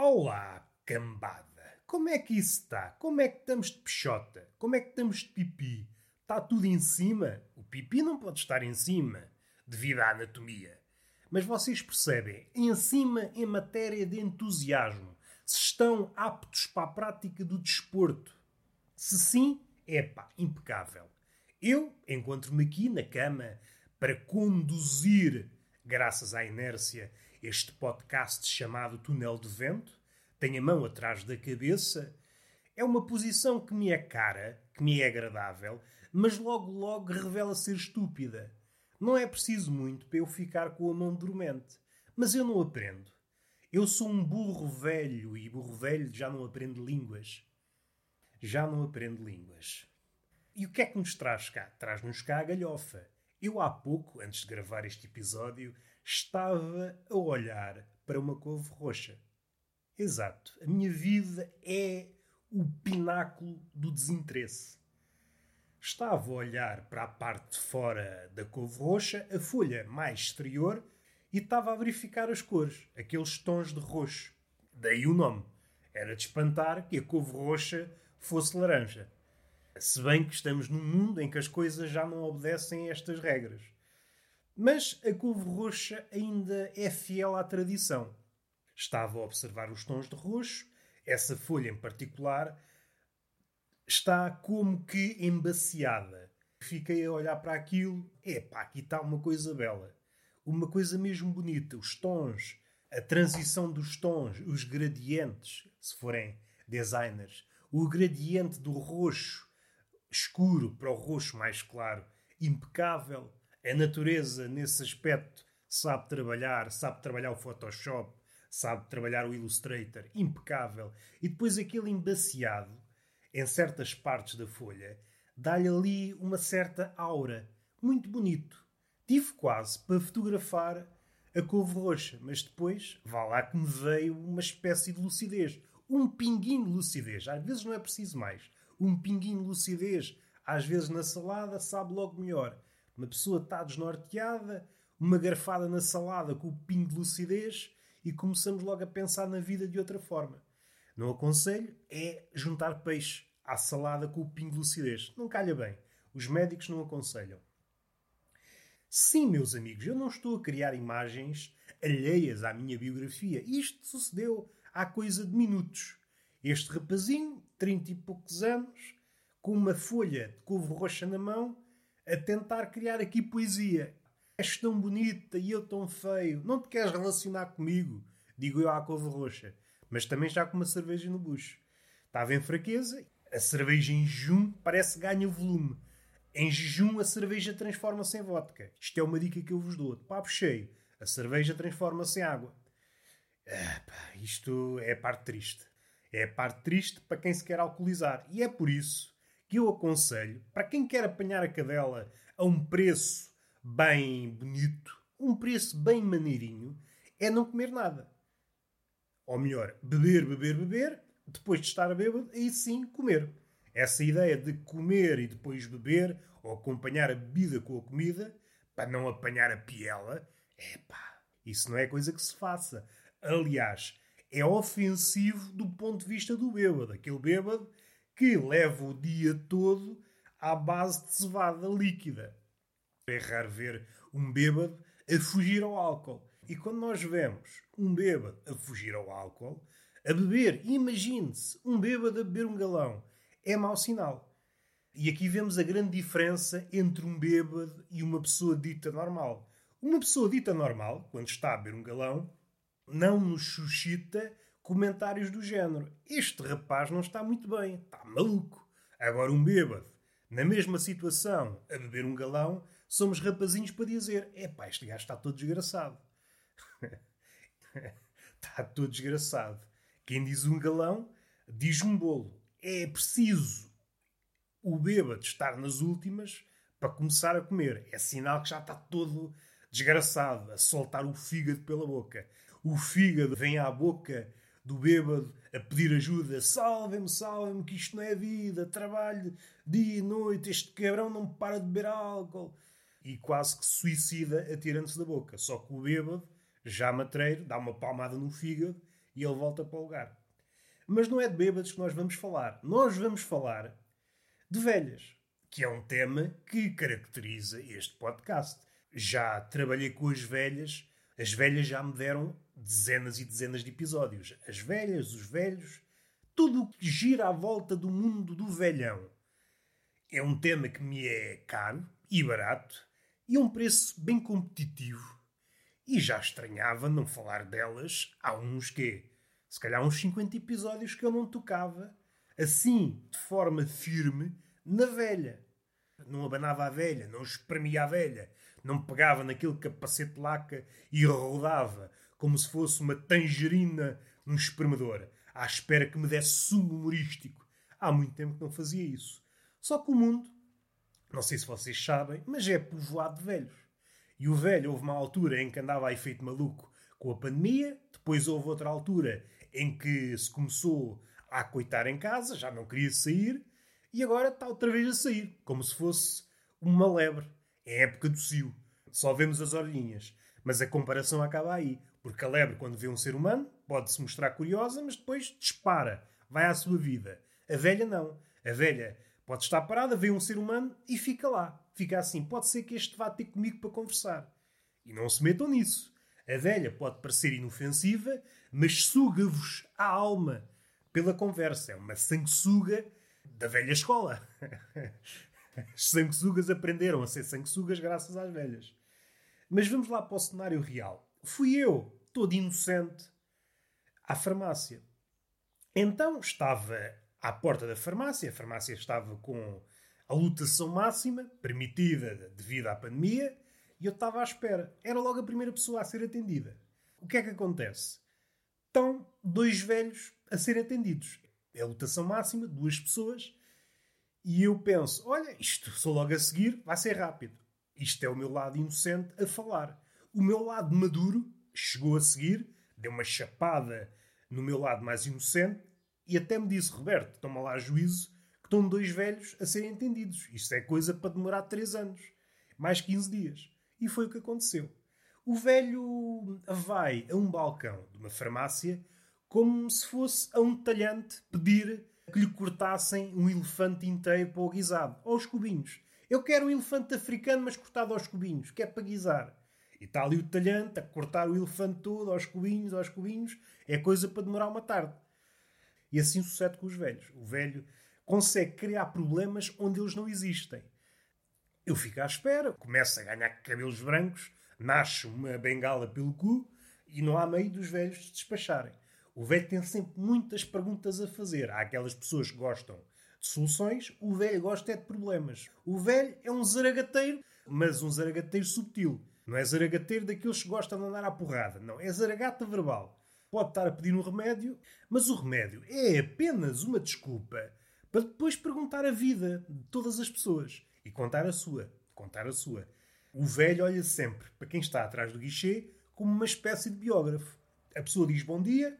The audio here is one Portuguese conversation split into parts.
Olá, cambada! Como é que isso está? Como é que estamos de peixota? Como é que estamos de pipi? Está tudo em cima? O pipi não pode estar em cima, devido à anatomia. Mas vocês percebem, em cima em matéria de entusiasmo, se estão aptos para a prática do desporto. Se sim, é pá, impecável. Eu encontro-me aqui na cama para conduzir, graças à inércia, este podcast chamado Túnel de Vento. Tenho a mão atrás da cabeça. É uma posição que me é cara, que me é agradável, mas logo logo revela ser estúpida. Não é preciso muito para eu ficar com a mão dormente. Mas eu não aprendo. Eu sou um burro velho e burro velho já não aprende línguas. Já não aprende línguas. E o que é que nos traz cá? Traz-nos cá a galhofa. Eu há pouco, antes de gravar este episódio, estava a olhar para uma couve roxa. Exato. A minha vida é o pináculo do desinteresse. Estava a olhar para a parte de fora da couve roxa, a folha mais exterior, e estava a verificar as cores, aqueles tons de roxo. Daí o nome. Era de espantar que a couve roxa fosse laranja. Se bem que estamos num mundo em que as coisas já não obedecem a estas regras. Mas a couve roxa ainda é fiel à tradição. Estava a observar os tons de roxo, essa folha em particular está como que embaciada. Fiquei a olhar para aquilo, epá, aqui está uma coisa bela. Uma coisa mesmo bonita. Os tons, a transição dos tons, os gradientes, se forem designers. O gradiente do roxo escuro para o roxo mais claro, impecável. A natureza, nesse aspecto, sabe trabalhar, sabe trabalhar o Photoshop, sabe trabalhar o Illustrator, impecável. E depois aquele embaciado em certas partes da folha, dá-lhe ali uma certa aura. Muito bonito. Tive quase para fotografar a couve roxa, mas depois, vá lá que me veio uma espécie de lucidez. Um pinguinho de lucidez. Às vezes não é preciso mais. Um pinguinho de lucidez. Às vezes na salada sabe logo melhor. Uma pessoa está desnorteada, uma garfada na salada com o pingo de lucidez e começamos logo a pensar na vida de outra forma. Não aconselho é juntar peixe à salada com o pingo de lucidez. Não calha bem. Os médicos não aconselham. Sim, meus amigos, eu não estou a criar imagens alheias à minha biografia. Isto sucedeu há coisa de minutos. Este rapazinho, trinta e poucos anos, com uma folha de couve roxa na mão, a tentar criar aqui poesia. És tão bonita e eu tão feio. Não te queres relacionar comigo? Digo eu à couve roxa mas também já com uma cerveja no bucho. Estava em fraqueza, a cerveja em jejum parece que ganha volume. Em jejum a cerveja transforma-se em vodka. Isto é uma dica que eu vos dou. De papo cheio, a cerveja transforma-se em água. Ah, pá, isto é a parte triste. É a parte triste para quem se quer alcoolizar. E é por isso que eu aconselho, para quem quer apanhar a cadela a um preço bem bonito, um preço bem maneirinho, é não comer nada. Ou melhor, beber, beber, beber, depois de estar bêbado, aí sim comer. Essa ideia de comer e depois beber, ou acompanhar a bebida com a comida, para não apanhar a piela, é pá, isso não é coisa que se faça. Aliás, é ofensivo do ponto de vista do bêbado. Aquele bêbado que leva o dia todo à base de cevada líquida. É raro ver um bêbado a fugir ao álcool. E quando nós vemos um bêbado a fugir ao álcool, a beber, imagine-se, um bêbado a beber um galão, é mau sinal. E aqui vemos a grande diferença entre um bêbado e uma pessoa dita normal. Uma pessoa dita normal, quando está a beber um galão, não nos suscita comentários do género: Este rapaz não está muito bem, está maluco. Agora, um bêbado, na mesma situação, a beber um galão, somos rapazinhos para dizer: Epá, este gajo está todo desgraçado. Está todo desgraçado. Quem diz um galão, diz um bolo. É preciso o bêbado estar nas últimas para começar a comer. É sinal que já está todo desgraçado, a soltar o fígado pela boca. O fígado vem à boca do bêbado a pedir ajuda. Salvem-me, salvem-me, que isto não é vida. Trabalho dia e noite. Este cabrão não para de beber álcool. E quase que suicida atirando-se da boca. Só que o bêbado já matreiro, dá uma palmada no fígado e ele volta para o lugar. Mas não é de bêbados que nós vamos falar. Nós vamos falar de velhas, que é um tema que caracteriza este podcast. Já trabalhei com as velhas, as velhas já me deram dezenas e dezenas de episódios. As velhas, os velhos, tudo o que gira à volta do mundo do velhão. É um tema que me é caro e barato e um preço bem competitivo. E já estranhava não falar delas há uns que se calhar uns 50 episódios que eu não tocava assim, de forma firme, na velha. Não abanava a velha, não espremia a velha, não pegava naquele capacete laca e rodava como se fosse uma tangerina num espremedor, à espera que me desse sumo humorístico. Há muito tempo que não fazia isso. Só que o mundo, não sei se vocês sabem, mas é povoado de velhos. E o velho houve uma altura em que andava a efeito maluco com a pandemia, depois houve outra altura em que se começou a coitar em casa, já não queria sair, e agora está outra vez a sair, como se fosse uma lebre. É época do cio. Só vemos as orelhinhas. Mas a comparação acaba aí. Porque a lebre, quando vê um ser humano, pode-se mostrar curiosa, mas depois dispara, vai à sua vida. A velha não. A velha pode estar parada, vê um ser humano e fica lá. Fica assim. Pode ser que este vá ter comigo para conversar. E não se metam nisso. A velha pode parecer inofensiva, mas suga-vos a alma pela conversa. É uma sanguessuga da velha escola. As sanguessugas aprenderam a ser sanguessugas graças às velhas. Mas vamos lá para o cenário real. Fui eu, todo inocente, à farmácia. Então estava à porta da farmácia, a farmácia estava com a lotação máxima, permitida devido à pandemia, e eu estava à espera. Era logo a primeira pessoa a ser atendida. O que é que acontece? Estão dois velhos a ser atendidos. É a lotação máxima, duas pessoas. E eu penso: olha, isto sou logo a seguir, vai ser rápido. Isto é o meu lado inocente a falar. O meu lado maduro chegou a seguir, deu uma chapada no meu lado mais inocente e até me disse: Roberto, toma lá juízo que estão dois velhos a serem entendidos. Isto é coisa para demorar três anos, mais 15 dias. E foi o que aconteceu. O velho vai a um balcão de uma farmácia como se fosse a um talhante pedir que lhe cortassem um elefante inteiro para o guisado, aos cubinhos. Eu quero um elefante africano, mas cortado aos cubinhos, que é para guisar. E está ali o talhante a cortar o elefante todo aos cubinhos, aos cubinhos. É coisa para demorar uma tarde. E assim sucede com os velhos. O velho consegue criar problemas onde eles não existem. Eu fico à espera, começo a ganhar cabelos brancos, nasce uma bengala pelo cu e não há meio dos velhos se despacharem. O velho tem sempre muitas perguntas a fazer. Há aquelas pessoas que gostam de soluções, o velho gosta é de problemas. O velho é um zaragateiro, mas um zaragateiro subtil. Não é zaragateiro daqueles que gostam de andar à porrada. Não, é zaragata verbal. Pode estar a pedir um remédio, mas o remédio é apenas uma desculpa para depois perguntar a vida de todas as pessoas. E contar a sua. Contar a sua. O velho olha sempre para quem está atrás do guichê como uma espécie de biógrafo. A pessoa diz bom dia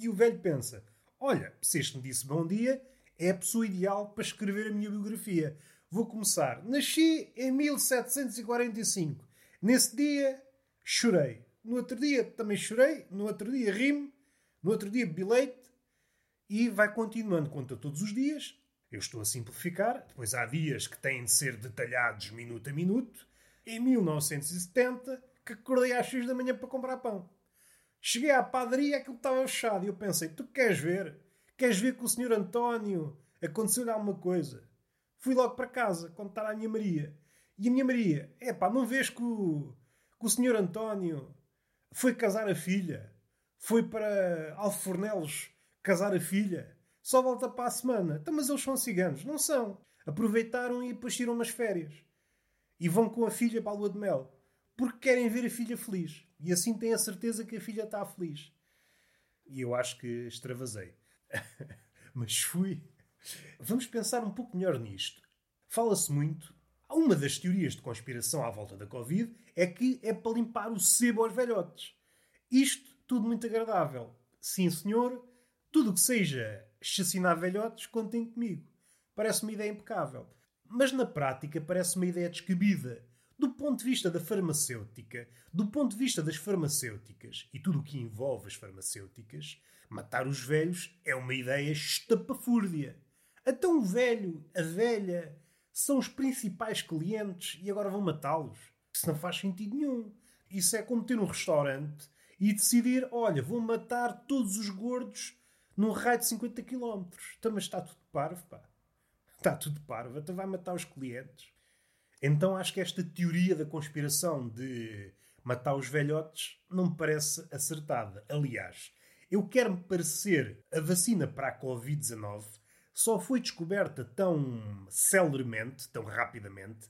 e o velho pensa: Olha, se este me disse bom dia, é a pessoa ideal para escrever a minha biografia. Vou começar. Nasci em 1745. Nesse dia chorei. No outro dia também chorei. No outro dia rimo. No outro dia bebi. E vai continuando, conta todos os dias. Eu estou a simplificar, depois há dias que têm de ser detalhados minuto a minuto. Em 1970, que acordei às 6 da manhã para comprar pão. Cheguei à padaria, aquilo estava fechado. E eu pensei: tu queres ver? Queres ver que o senhor António aconteceu-lhe alguma coisa? Fui logo para casa contar à minha Maria. E a minha Maria: é pá, não vês que o, que o senhor António foi casar a filha? Foi para Alfornelos casar a filha? Só volta para a semana. Então, mas eles são ciganos. Não são. Aproveitaram e depois tiram umas férias. E vão com a filha para a lua de mel. Porque querem ver a filha feliz. E assim têm a certeza que a filha está feliz. E eu acho que extravasei. mas fui. Vamos pensar um pouco melhor nisto. Fala-se muito. Uma das teorias de conspiração à volta da Covid é que é para limpar o sebo aos velhotes. Isto tudo muito agradável. Sim, senhor. Tudo que seja chacinar velhotes, contem comigo. Parece uma ideia impecável. Mas na prática parece uma ideia descabida. Do ponto de vista da farmacêutica, do ponto de vista das farmacêuticas e tudo o que envolve as farmacêuticas, matar os velhos é uma ideia estapafúrdia. Até um velho, a velha, são os principais clientes e agora vão matá-los. Isso não faz sentido nenhum. Isso é como ter um restaurante e decidir: olha, vou matar todos os gordos num raio de 50 km. Então, mas está tudo parvo, pá. Está tudo parvo. Então vai matar os clientes. Então acho que esta teoria da conspiração de matar os velhotes não me parece acertada. Aliás, eu quero-me parecer a vacina para a Covid-19 só foi descoberta tão celeremente, tão rapidamente,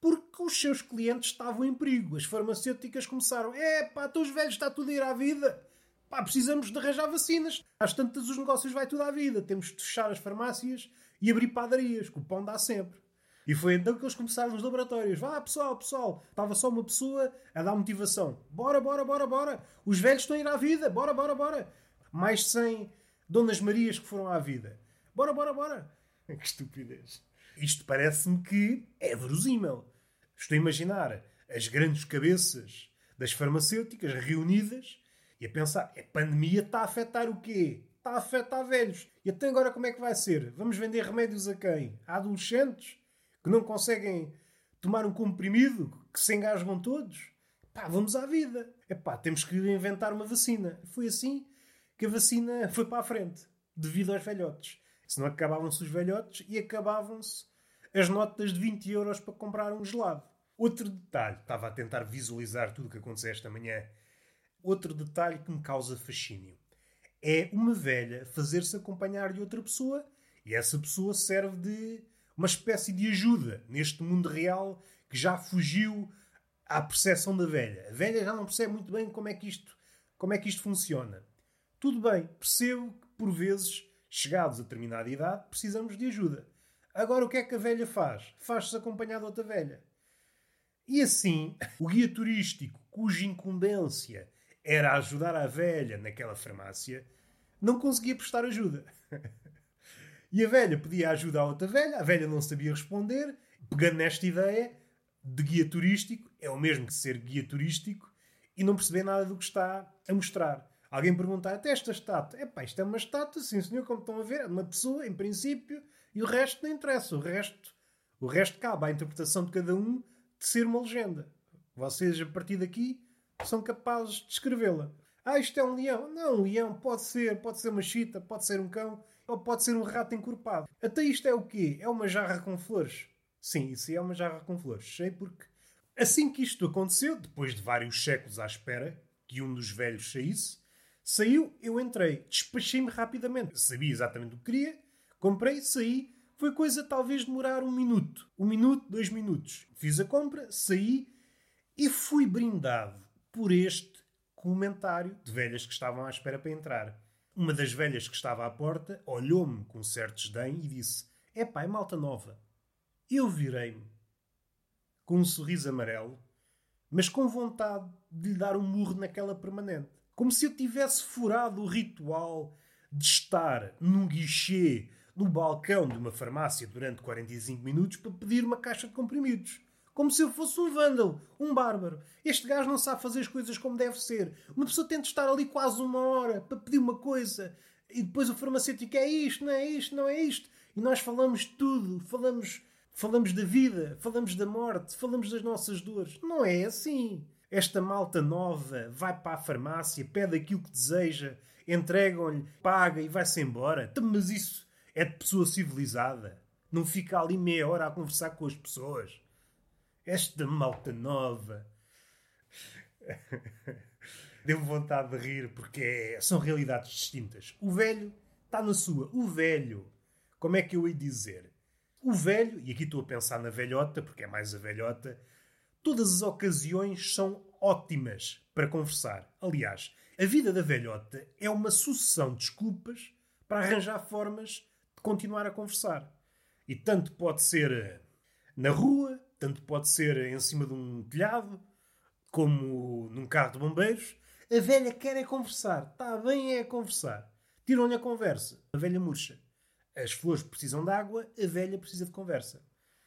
porque os seus clientes estavam em perigo. As farmacêuticas começaram: é pá, os velhos está tudo a ir à vida. Pá, precisamos de arranjar vacinas. Às tantas os negócios vai tudo à vida. Temos de fechar as farmácias e abrir padarias, que o pão dá sempre. E foi então que eles começaram nos laboratórios. Vá, pessoal, pessoal. Estava só uma pessoa a dar motivação. Bora, bora, bora, bora. Os velhos estão a ir à vida. Bora, bora, bora. Mais 100 Donas Marias que foram à vida. Bora, bora, bora. Que estupidez. Isto parece-me que é verosímil. Estou a imaginar as grandes cabeças das farmacêuticas reunidas e a pensar: a pandemia está a afetar o quê? Está a afetar velhos. E até agora como é que vai ser? Vamos vender remédios a quem? A adolescentes que não conseguem tomar um comprimido, que se engasgam todos? Pá, vamos à vida. Epá, temos que inventar uma vacina. Foi assim que a vacina foi para a frente, devido aos velhotes. Senão acabavam-se os velhotes e acabavam-se as notas de 20 euros para comprar um gelado. Outro detalhe, estava a tentar visualizar tudo o que aconteceu esta manhã. Outro detalhe que me causa fascínio é uma velha fazer-se acompanhar de outra pessoa e essa pessoa serve de uma espécie de ajuda neste mundo real que já fugiu à percepção da velha. A velha já não percebe muito bem como é que isto, como é que isto funciona. Tudo bem, percebo que por vezes, chegados a determinada idade, precisamos de ajuda. Agora o que é que a velha faz? Faz-se acompanhar de outra velha. E assim, o guia turístico, cuja incumbência era ajudar a velha naquela farmácia, não conseguia prestar ajuda. e a velha pedia ajuda a outra velha, a velha não sabia responder, pegando nesta ideia de guia turístico, é o mesmo que ser guia turístico e não perceber nada do que está a mostrar. Alguém perguntar até esta estátua. Epá, isto é uma estátua, sim senhor, como estão a ver, é uma pessoa, em princípio, e o resto não interessa. O resto, o resto cabe à interpretação de cada um de ser uma legenda. Vocês, a partir daqui, são capazes de escrevê-la. Ah, isto é um leão. Não, um leão pode ser, pode ser uma chita, pode ser um cão, ou pode ser um rato encorpado. Até isto é o quê? É uma jarra com flores. Sim, isso é uma jarra com flores. Sei porque assim que isto aconteceu, depois de vários séculos à espera que um dos velhos saísse, saiu, eu entrei, despachei-me rapidamente. Sabia exatamente o que queria, Comprei, saí. Foi coisa talvez demorar um minuto. Um minuto, dois minutos. Fiz a compra, saí e fui brindado por este comentário de velhas que estavam à espera para entrar. Uma das velhas que estava à porta olhou-me com certo desdém e disse: É pai, malta nova. Eu virei-me com um sorriso amarelo, mas com vontade de lhe dar um murro naquela permanente. Como se eu tivesse furado o ritual de estar num guichê no balcão de uma farmácia durante 45 minutos para pedir uma caixa de comprimidos. Como se eu fosse um vândalo, um bárbaro. Este gajo não sabe fazer as coisas como deve ser. Uma pessoa de estar ali quase uma hora para pedir uma coisa e depois o farmacêutico é isto, não é isto, não é isto. E nós falamos tudo, falamos, falamos da vida, falamos da morte, falamos das nossas dores. Não é assim. Esta malta nova vai para a farmácia, pede aquilo que deseja, entregam-lhe, paga e vai-se embora. Então, mas isso é de pessoa civilizada. Não fica ali meia hora a conversar com as pessoas. Esta malta nova. Deu vontade de rir porque é, são realidades distintas. O velho está na sua. O velho, como é que eu ia dizer? O velho, e aqui estou a pensar na velhota, porque é mais a velhota, todas as ocasiões são ótimas para conversar. Aliás, a vida da velhota é uma sucessão de desculpas para arranjar formas continuar a conversar. E tanto pode ser eh, na rua, tanto pode ser em cima de um telhado, como num carro de bombeiros. A velha quer é conversar. Está bem é conversar. Tiram-lhe a conversa. A velha murcha. As flores precisam de água, a velha precisa de conversa.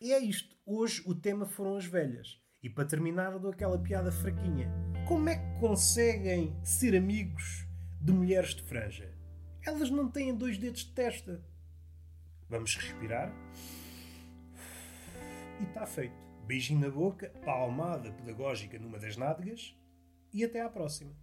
E é isto. Hoje o tema foram as velhas. E para terminar, dou aquela piada fraquinha. Como é que conseguem ser amigos de mulheres de franja? Elas não têm dois dedos de testa. Vamos respirar. E está feito. Beijinho na boca, palmada pedagógica numa das nádegas e até à próxima.